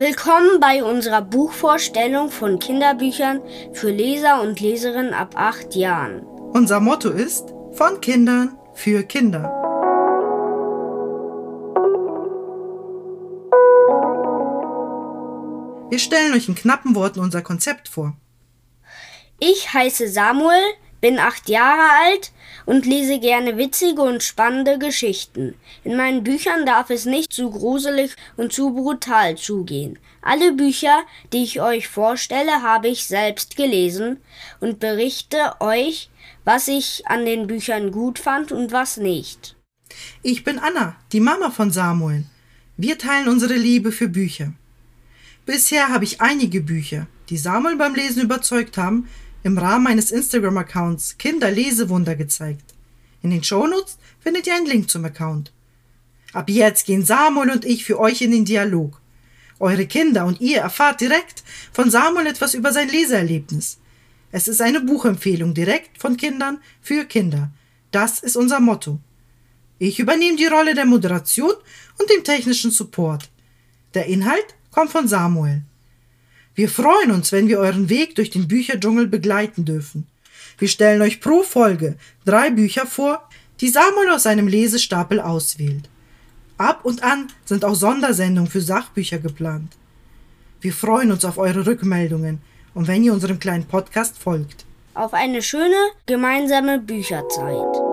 Willkommen bei unserer Buchvorstellung von Kinderbüchern für Leser und Leserinnen ab acht Jahren. Unser Motto ist von Kindern für Kinder. Wir stellen euch in knappen Worten unser Konzept vor. Ich heiße Samuel, bin acht Jahre alt und lese gerne witzige und spannende Geschichten. In meinen Büchern darf es nicht zu gruselig und zu brutal zugehen. Alle Bücher, die ich euch vorstelle, habe ich selbst gelesen und berichte euch, was ich an den Büchern gut fand und was nicht. Ich bin Anna, die Mama von Samuel. Wir teilen unsere Liebe für Bücher. Bisher habe ich einige Bücher, die Samuel beim Lesen überzeugt haben, im Rahmen meines Instagram-Accounts Kinderlesewunder gezeigt. In den Shownotes findet ihr einen Link zum Account. Ab jetzt gehen Samuel und ich für euch in den Dialog. Eure Kinder und ihr erfahrt direkt von Samuel etwas über sein Leseerlebnis. Es ist eine Buchempfehlung direkt von Kindern für Kinder. Das ist unser Motto. Ich übernehme die Rolle der Moderation und dem technischen Support. Der Inhalt kommt von Samuel. Wir freuen uns, wenn wir euren Weg durch den Bücherdschungel begleiten dürfen. Wir stellen euch pro Folge drei Bücher vor, die Samuel aus seinem Lesestapel auswählt. Ab und an sind auch Sondersendungen für Sachbücher geplant. Wir freuen uns auf eure Rückmeldungen und wenn ihr unserem kleinen Podcast folgt. Auf eine schöne gemeinsame Bücherzeit.